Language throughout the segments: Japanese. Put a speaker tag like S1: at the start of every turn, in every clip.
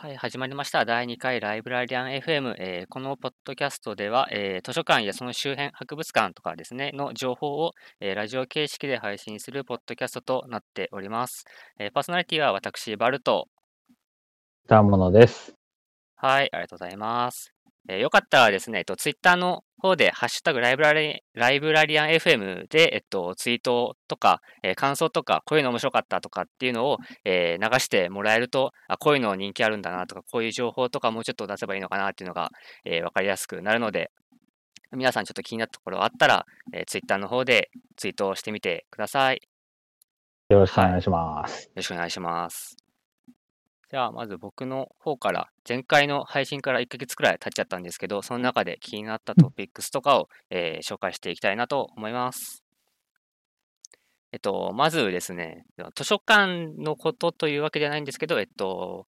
S1: はい、始まりました。第2回ライブラリアン FM。えーこのポッドキャストでは、えー図書館やその周辺、博物館とかですね、の情報を、えーラジオ形式で配信するポッドキャストとなっております。えーパーソナリティは私、バルト。
S2: たものです。
S1: はい、ありがとうございます。えーよかったらですね、えっと、ツイッターの方で、ハッシュタグライブラリライブラリアン FM で、えっと、ツイートとか、えー感想とか、こういうの面白かったとかっていうのを、えー流してもらえると、あ、こういうの人気あるんだなとか、こういう情報とかもうちょっと出せばいいのかなっていうのが、えーわかりやすくなるので、皆さんちょっと気になったところあったら、えー、ツイッターの方でツイートをしてみてください。
S2: よろしくお願いします。
S1: よろしくお願いします。じゃあ、まず僕の方から、前回の配信から1ヶ月くらい経っちゃったんですけど、その中で気になったトピックスとかを、えー紹介していきたいなと思います。えっと、まずですね、図書館のことというわけではないんですけど、えっと、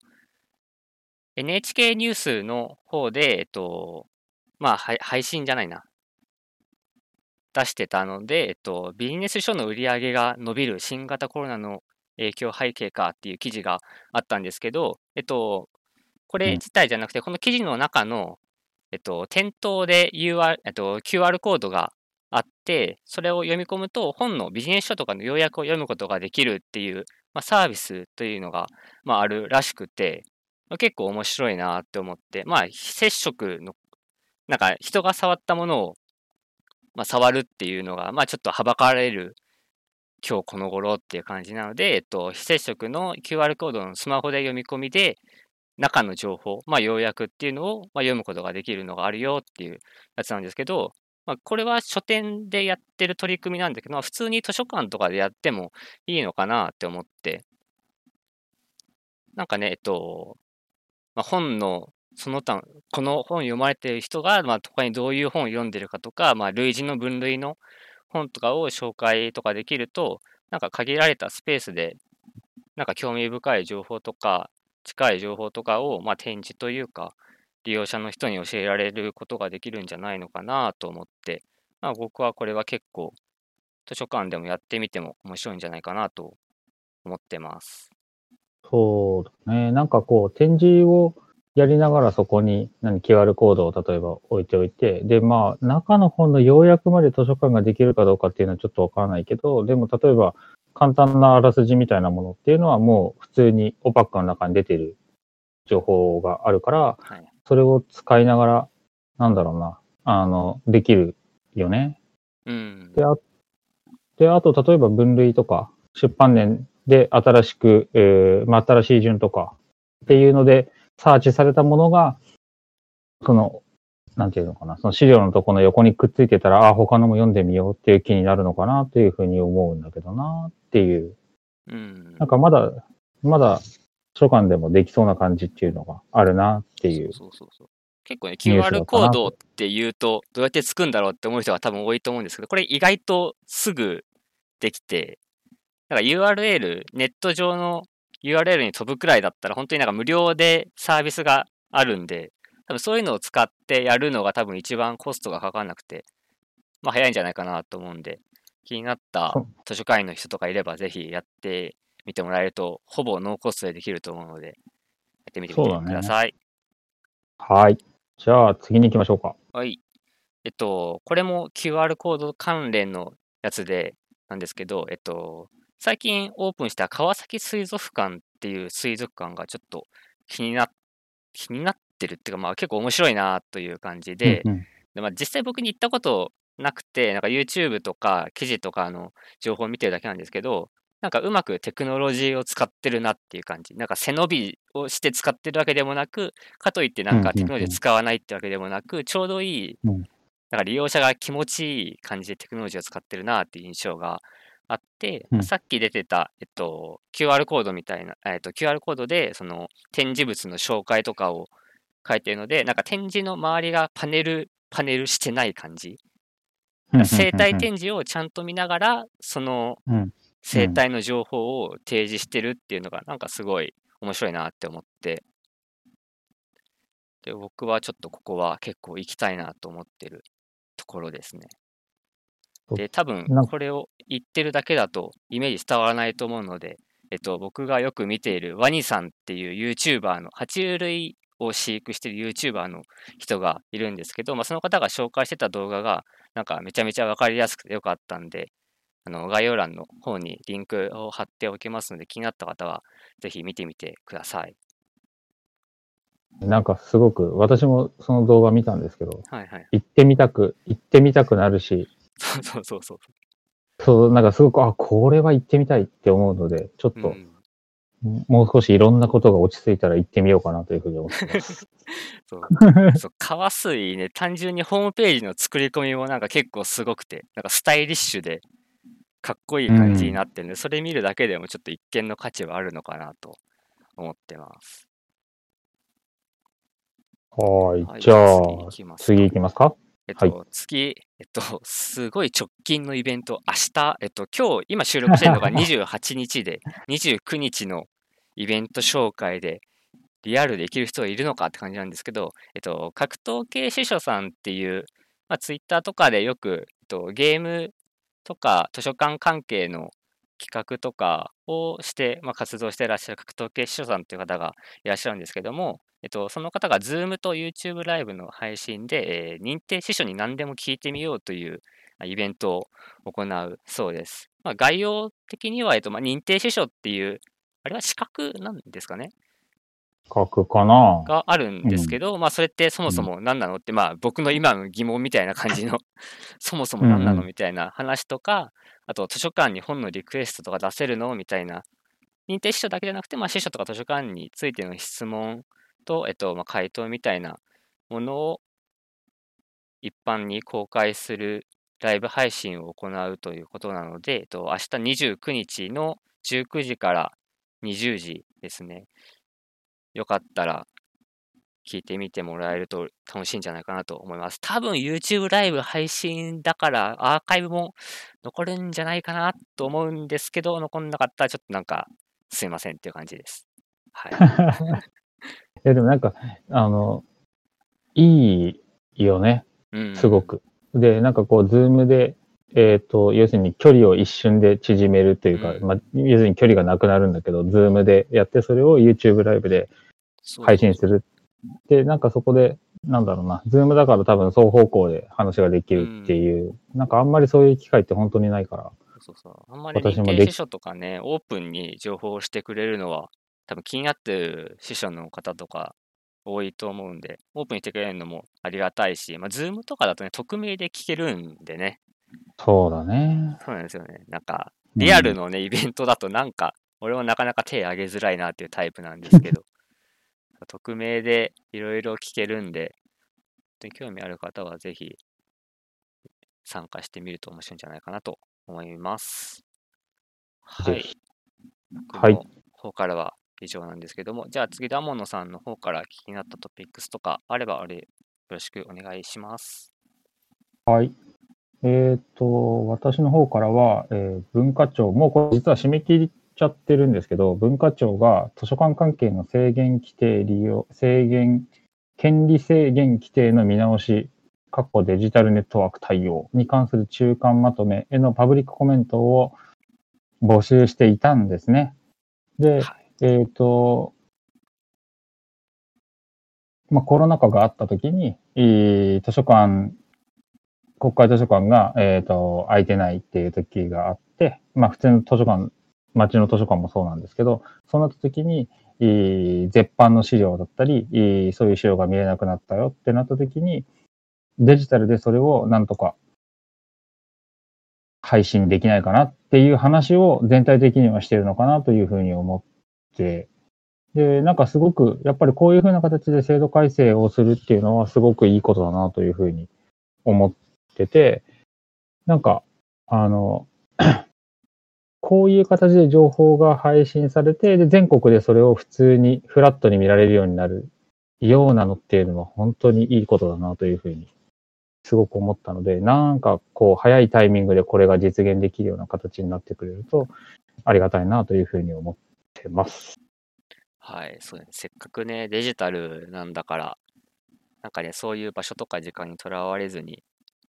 S1: NHK ニュースの方で、えっと、まあ、配信じゃないな。出してたので、えっと、ビジネス書の売り上げが伸びる新型コロナの影響背景かっていう記事があったんですけど、えっと、これ
S2: うん。
S1: 自体じゃなくて、この記事の中の、えっと、店頭で UR、えっと、QR コードがあって、それを読み込むと、本のビジネス書とかの要約を読むことができるっていう、まあ、サービスというのが、まあ、あるらしくて、まあ結構面白いなって思って、まあ、非接触の、なんか人が触ったものを、まあ、触るっていうのが、まあ、ちょっとはばかられる今日この頃っていう感じなので、えっと、非接触の QR コードのスマホで読み込みで、中の情報、まあ、要約っていうのを、まあ、読むことができるのがあるよっていうやつなんですけど、まあ、これは書店でやってる取り組みなんだけど、まあ、普通に図書館とかでやってもいいのかなって思って、なんかね、えっと、まあ、本のその他、この本読まれてる人が、まあ、他にどういう本を読んでるかとか、まあ、類似の分類の本とかを紹介とかできると、なんか限られたスペースで、なんか興味深い情報とか、近い情報とかを、まあ、展示というか、利用者の人に教えられることができるんじゃないのかなと思って、まあ、僕はこれは結構、図書館でもやってみても面白いんじゃないかなと思ってます。
S2: そうだね。なんかこう、展示をやりながらそこに何 QR コードを例えば置いておいて、で、まあ、中の本の要約まで図書館ができるかどうかっていうのはちょっとわからないけど、でも例えば簡単なあらすじみたいなものっていうのはもう普通にオパックの中に出てる情報があるから、
S1: はい。
S2: それを使いながら、なんだろうな、あの、できるよね。
S1: うん。
S2: で、あで、あと、例えば分類とか、出版年で新しく、えーまあ、新しい順とかっていうので、サーチされたものが、その、なんていうのかな、その資料のとこの横にくっついてたら、あ、他のも読んでみようっていう気になるのかなっていうふうに思うんだけどなっていう。
S1: うん。
S2: なんかまだ、まだ、図書館でもできそうな感じっていうのがあるなっていう。
S1: そうそうそう。結構ね、QR コードって言うと、どうやってつくんだろうって思う人が多分多いと思うんですけど、これ意外とすぐできて、なんか URL、ネット上の URL に飛ぶくらいだったら、本当になんか無料でサービスがあるんで、多分そういうのを使ってやるのが多分一番コストがかかんなくて、まあ早いんじゃないかなと思うんで、気になった図書館員の人とかいればぜひやってみてもらえると、ほぼノーコストでできると思うので、やってみてください。
S2: はい。じゃあ、次に行きましょうか。
S1: はい。えっと、これも QR コード関連のやつでなんですけど、えっと、最近オープンした川崎水族館っていう水族館がちょっと気にな気になってるっていうか、まあ結構面白いなという感じで、
S2: うんうん。
S1: でまあ、実際僕に行ったことなくて、なんか YouTube とか記事とかの情報を見てるだけなんですけど、なんかうまくテクノロジーを使ってるなっていう感じ。なんか背伸びをして使ってるわけでもなく、かといってなんかテクノロジーを使わないってわけでもなく、ちょうどいい、
S2: うん。
S1: なんか利用者が気持ちいい感じでテクノロジーを使ってるなっていう印象があって、
S2: うん。
S1: さっき出てた、えっと、QR コードみたいな、えっと、QR コードでその展示物の紹介とかを書いてるので、なんか展示の周りがパネル、パネルしてない感じ。生態展示をちゃんと見ながら、その
S2: うん。
S1: 生態の情報を提示してるっていうのが、なんかすごい面白いなって思って、で、僕はちょっとここは結構行きたいなと思ってるところですね。で、多分これを言ってるだけだとイメージ伝わらないと思うので、えっと、僕がよく見ているワニさんっていう YouTuber の、爬虫類を飼育している YouTuber の人がいるんですけど、まあ、その方が紹介してた動画が、なんかめちゃめちゃわかりやすくてよかったんで、あの概要欄の方にリンクを貼っておきますので、気になった方はぜひ見てみてください。
S2: なんかすごく、私もその動画見たんですけど、
S1: はいはい。
S2: 行ってみたく、行ってみたくなるし、
S1: そうそうそうそう。
S2: そう、なんかすごく、あ、これは行ってみたいって思うので、ちょっと、
S1: うん
S2: もう少しいろんなことが落ち着いたら行ってみようかなというふうに思ってます。
S1: そうそう川水ね、単純にホームページの作り込みもなんか結構すごくて、なんかスタイリッシュでかっこいい感じになってるんで、それ見るだけでもちょっと一見の価値はあるのかなと思ってます。
S2: はい
S1: は。い
S2: じゃあ、
S1: 次行きますかえっと、
S2: は
S1: 次、えっと、すごい直近のイベント、明日、えっと、今日、今収録してるのが 28日で、29日のイベント紹介で、リアルで行ける人がいるのかって感じなんですけど、えっと、格闘系司書さんっていう、まあ、ツイッターとかでよく、えっと、ゲームとか図書館関係の企画とかをして、まあ、活動していらっしゃる格闘系司書さんという方がいらっしゃるんですけども、えっと、その方が Zoom と YouTube ライブの配信で、えー認定司書に何でも聞いてみようというまあイベントを行うそうです。まあ、概要的には、えっとまあ、認定司書っていう、あれは資格なんですかね？
S2: 書くかな？
S1: があるんですけど、まあそれってそもそも何なのって、まあ僕の今の疑問みたいな感じの そもそも何な
S2: うんうん。
S1: のみたいな話とか、あと図書館に本のリクエストとか出せるの？みたいな、認定司書だけじゃなくて、まあ司書とか図書館についての質問と、えっと、まあ回答みたいなものを一般に公開するライブ配信を行うということなので、えっと、明日29日の19時から20時ですね。よかったら聞いてみてもらえると楽しいんじゃないかなと思います。多分 YouTube ライブ配信だからアーカイブも残るんじゃないかなと思うんですけど、残んなかったらちょっとなんかすいませんっていう感じです。はい。
S2: え、でもなんか、あの、いいよね、
S1: うん、
S2: すご。く。で、なんかこう、 Zoom で、えっ、と、要するに距離を一瞬で縮めるというか、
S1: うん
S2: まあ、要するに距離がなくなるんだけど、 Zoom でやって、それを YouTube ライブで配信する。で、なんかそこで、なんだろうな、 Zoom だから多分双方向で話ができるっていう、なんかあんまりそういう機会って本当にないから、
S1: そうそう。あんまり
S2: 私もでき
S1: 認定司書とかね、オープンに情報をしてくれるのは、多分気になってる司書の方とか多いと思うんで、オープンにしてくれるのもありがたいし、まあ、ズームとかだとね、匿名で聞けるんでね。
S2: そうだね。
S1: そうなんですよね。なんか、リアルのね、イベントだとなんか、俺はなかなか手挙げづらいなっていうタイプなんですけど、匿名でいろいろ聞けるんで、興味ある方はぜひ参加してみると面白いんじゃないかなと思います。はい
S2: はい
S1: の方からは以上なんですけども、じゃあ次、ダモノさんの方から気になったトピックスとかあれば、あれ、よろしくお願いします。
S2: はい。えっ、と、私の方からは、えー文化庁、もうこれ実は締め切っちゃってるんですけど、文化庁が図書館関係の制限規定利用、制限、権利制限規定の見直し、括弧デジタルネットワーク対応に関する中間まとめへのパブリックコメントを募集していたんですね。で、
S1: はい。
S2: えっ、と、まあ、コロナ禍があったときに、えー図書館、国会図書館が、えっ、と、空いてないっていう時があって、まあ、普通の図書館、町の図書館もそうなんですけど、そうなった時に、えー絶版の資料だったり、えーそういう資料が見れなくなったよってなった時に、デジタルでそれをなんとか配信できないかなっていう話を全体的にはしてるのかなというふうに思って、で、なんかすごく、やっぱりこういうふうな形で制度改正をするっていうのはすごくいいことだなというふうに思ってて、なんか、あの、こういう形で情報が配信されて、で、全国でそれを普通にフラットに見られるようになるようなのっていうのは本当にいいことだなというふうにすごく思ったので、なんかこう早いタイミングでこれが実現できるような形になってくれるとありがたいなというふうに思ってます。
S1: はい、そうね。せっかくね、デジタルなんだから、なんかね、そういう場所とか時間にとらわれずに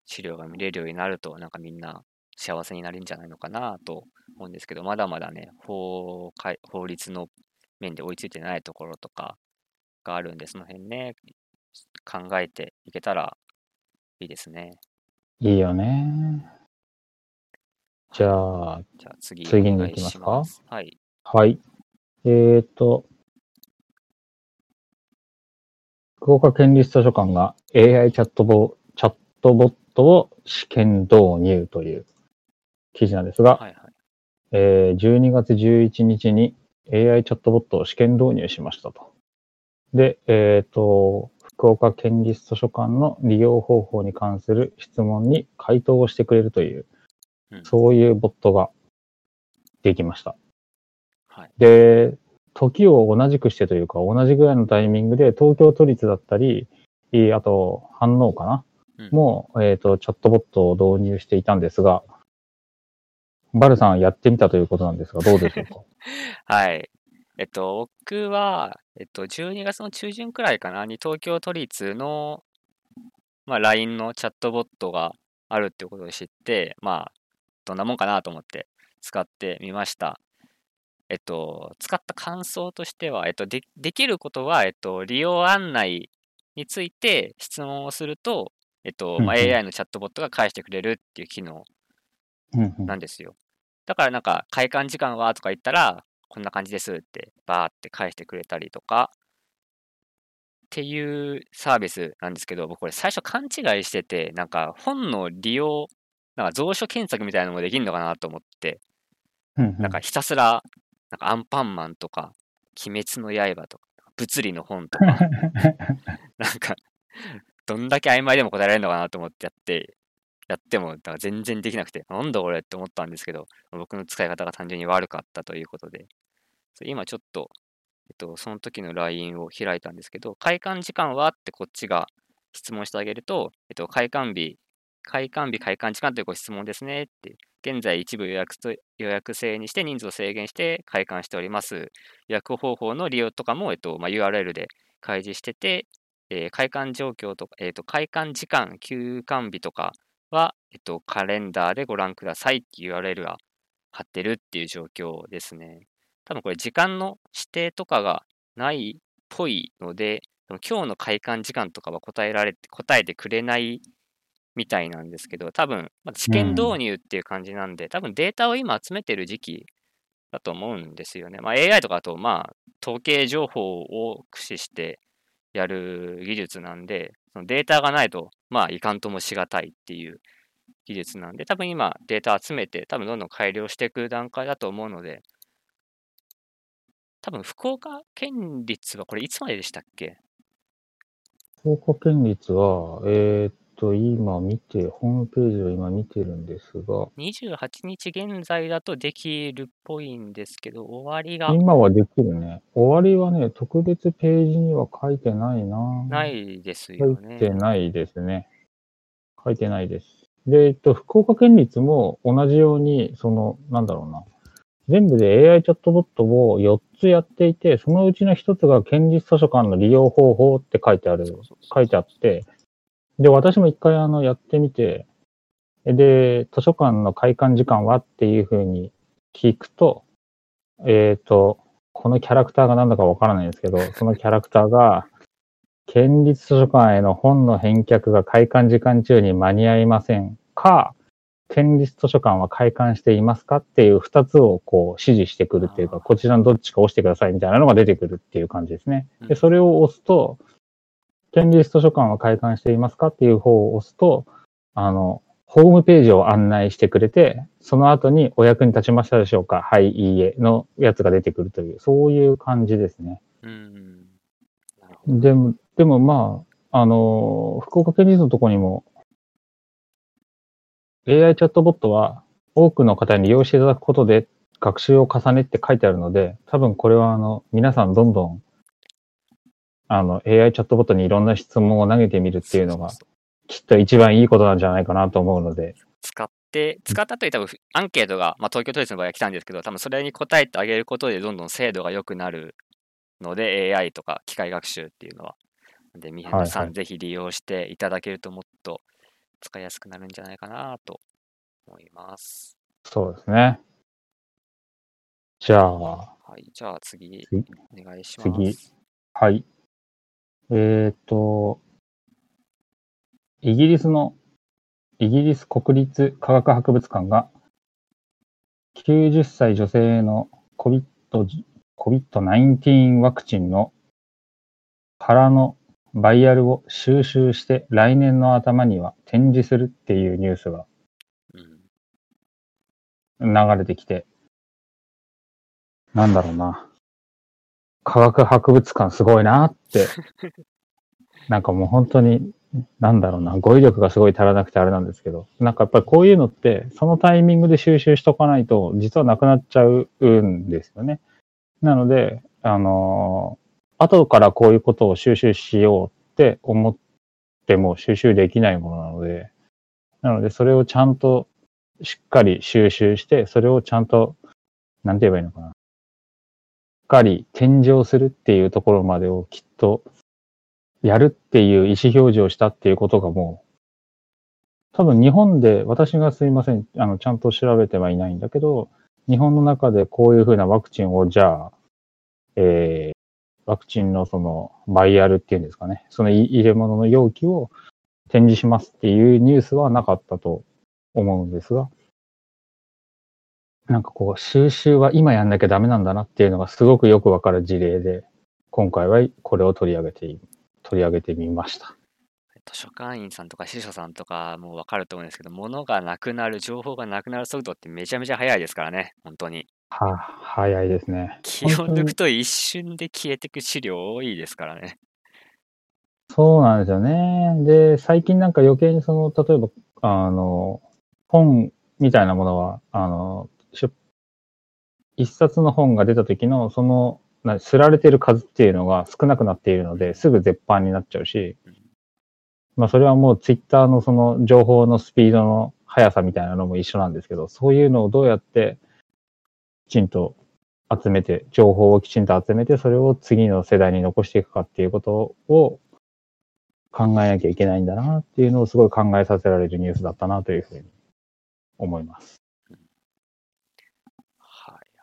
S1: 資料が見れるようになると、なんかみんな幸せになるんじゃないのかなと思うんですけど、まだまだね、法改法律の面で追いついてないところとかがあるんで、その辺ね、考えていけたらいいですね。
S2: いいよね。じゃあ、
S1: じゃあ次、
S2: 次に行きますか？
S1: はい。
S2: はい。えーと、福岡県立図書館が AI チャットボチャットボットを試験導入という記事なんですが、
S1: はいはい。
S2: えー12月11日に AI チャットボットを試験導入しましたと。で、えっ、と、福岡県立図書館の利用方法に関する質問に回答をしてくれるという、
S1: うん
S2: そういうボットができました。
S1: はい。
S2: で、時を同じくしてというか、同じぐらいのタイミングで東京都立だったり、あと、反応かな、
S1: うん
S2: もう、えっ、と、チャットボットを導入していたんですが、バルさんやってみたということなんですが、どうでしょうか？
S1: はい。えっと、僕は、えっと、12月の中旬くらいかな、に東京都立の、まあ、LINE のチャットボットがあるっていうことを知って、まあ、どんなもんかなと思って使ってみました。えっと、使った感想としては、えっと、でできることは、えっと、利用案内について質問をすると、えっと、まあ、AI のチャットボットが返してくれるっていう機能なんですよ。だからなんか、開館時間は？とか言ったら、こんな感じですって、バーって返してくれたりとか、っていうサービスなんですけど、僕これ最初勘違いしてて、なんか本の利用、なんか蔵書検索みたいなのもできるのかなと思って、なんかひたすら、なんかアンパンマンとか、鬼滅の刃とか、物理の本とか、なんか、どんだけ曖昧でも答えられるのかなと思ってやって、やっても、だから全然できなくて、なんだこれって思ったんですけど、僕の使い方が単純に悪かったということで、今ちょっと、えっと、その時の LINE を開いたんですけど、開館時間はってこっちが質問してあげると、えっと、開館日、開館日、開館時間というご質問ですねって、現在一部予約と予約制にして人数を制限して開館しております。予約方法の利用とかも、えっとまあ、URL で開示してて、えー開館状況とか、えっと開館時間、休館日とかは、えっと、カレンダーでご覧くださいっていう URL が貼ってるっていう状況ですね。多分これ時間の指定とかがないっぽいので、今日の開館時間とかは答えられて、答えてくれないみたいなんですけど、多分、まだ試験導入っていう感じなんで、多分データを今集めてる時期だと思うんですよね。まあ、AI とかだと、まあ、統計情報を駆使してやる技術なんで、そのデータがないと、まあ、いかんともしがたいっていう技術なんで、多分今データ集めて、多分どんどん改良していく段階だと思うので、多分福岡県立はこれいつまででしたっけ？
S2: 福岡県立は、えーっと、今見て、ホームページを今見てるんですが、
S1: ?28 日現在だとできるっぽいんですけど、終わりが
S2: 今はできるね。終わりはね、特別ページには書いてないな。
S1: ないです
S2: 書
S1: よ
S2: いて
S1: ね。
S2: ないですね。書いてないです。で、えっと、福岡県立も同じように、その、なんだろうな。全部で AI チャットボットを4つやっていて、そのうちの1つが県立図書館の利用方法って書いてある書いてあって、で、私も一回あの、やってみて、で、図書館の開館時間はっていうふうに聞くと、えっ、と、このキャラクターが何だかわからないんですけど、そのキャラクターが、県立図書館への本の返却が開館時間中に間に合いませんか、県立図書館は開館していますかっていう二つをこう指示してくるっていうか、こちらのどっちか押してくださいみたいなのが出てくるっていう感じですね。
S1: うん
S2: で、それを押すと、県立図書館は開館していますかっていう方を押すと、あの、ホームページを案内してくれて、その後にお役に立ちましたでしょうか？はい、いいえのやつが出てくるという、そういう感じですね。
S1: うん。
S2: でも、でもまあ、あの、福岡県立のとこにも、AI チャットボットは多くの方に利用していただくことで学習を重ねって書いてあるので、多分これはあの、皆さんどんどん、あの、AI チャットボットにいろんな質問を投げてみるっていうのがきっと一番いいことなんじゃないかなと思うので、
S1: 使って、使ったという多分アンケートが、まあ、東京都立の場合は来たんですけど、多分それに答えてあげることでどんどん精度が良くなるので、AI とか機械学習っていうのは。で、皆さ
S2: はいは
S1: んぜひ利用していただけるともっと使いやすくなるんじゃないかなと思います。
S2: そうですね。じゃあ、
S1: はい。じゃあ次、
S2: 次
S1: お願いします。
S2: 次はい。えっ、と、イギリスの、イギリス国立科学博物館が、90歳女性の COVID- COVID-19 ワクチンの空のバイアルを収集して来年の頭には展示するっていうニュースが
S1: うん。
S2: 流れてきて、なんだろうな。科学博物館すごいなって、なんかもう本当に、なんだろうな、語彙力がすごい足らなくてあれなんですけど、なんかやっぱりこういうのって、そのタイミングで収集しとかないと、実はなくなっちゃうんですよね。なので、あのー後からこういうことを収集しようって思っても収集できないものなので、なのでそれをちゃんとしっかり収集して、それをちゃんと、なんて言えばいいのかな。っかり展示をするっていうところまでをきっとやるっていう意思表示をしたっていうことがもう、多分日本で、私がすいません、あの、ちゃんと調べてはいないんだけど、日本の中でこういうふうなワクチンをじゃあ、えー、ワクチンのそのバイアルっていうんですかね、その入れ物の容器を展示しますっていうニュースはなかったと思うんですが、なんかこう、収集は今やんなきゃダメなんだなっていうのがすごくよくわかる事例で、今回はこれを取り上げてい、取り上げてみました。
S1: 図書館員さんとか司書さんとかもわかると思うんですけど、物がなくなる、情報がなくなる速度ってめちゃめちゃ速いですからね、本当に。
S2: は、早いですね。
S1: 気を抜くと一瞬で消えてく資料多いですからね。
S2: そうなんですよね。で、最近なんか余計にその、例えば、あの、本みたいなものは、あの、出一冊の本が出た時の、その、なすられてる数っていうのが少なくなっているので、すぐ絶版になっちゃうし、まあそれはもうツイッターのその情報のスピードの速さみたいなのも一緒なんですけど、そういうのをどうやってきちんと集めて、情報をきちんと集めて、それを次の世代に残していくかっていうことを考えなきゃいけないんだなっていうのをすごい考えさせられるニュースだったなというふうに思います。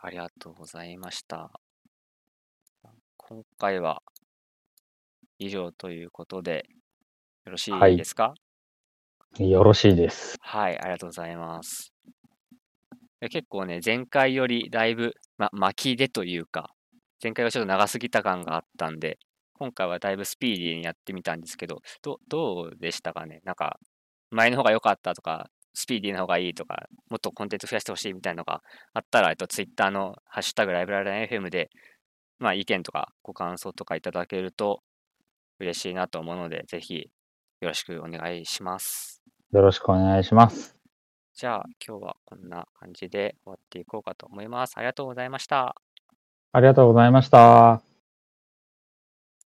S1: はい、ありがとうございました。今回は以上ということで、よろしい
S2: はい
S1: ですか？
S2: よろしいです。
S1: はい、ありがとうございます。え結構ね、前回よりだいぶ、ま、巻きでというか、前回はちょっと長すぎた感があったんで、今回はだいぶスピーディーにやってみたんですけど、どどうでしたかね？なんか、前の方が良かったとか、スピーディーな方がいいとか、もっとコンテンツ増やしてほしいみたいなのがあったら、えっと、ツイッターのハッシュタグライブラリー FM で、まあ、意見とかご感想とかいただけると嬉しいなと思うので、ぜひよろしくお願いします。
S2: よろしくお願いします。
S1: じゃあ、今日はこんな感じで終わっていこうかと思います。ありがとうございました。
S2: ありがとうございました。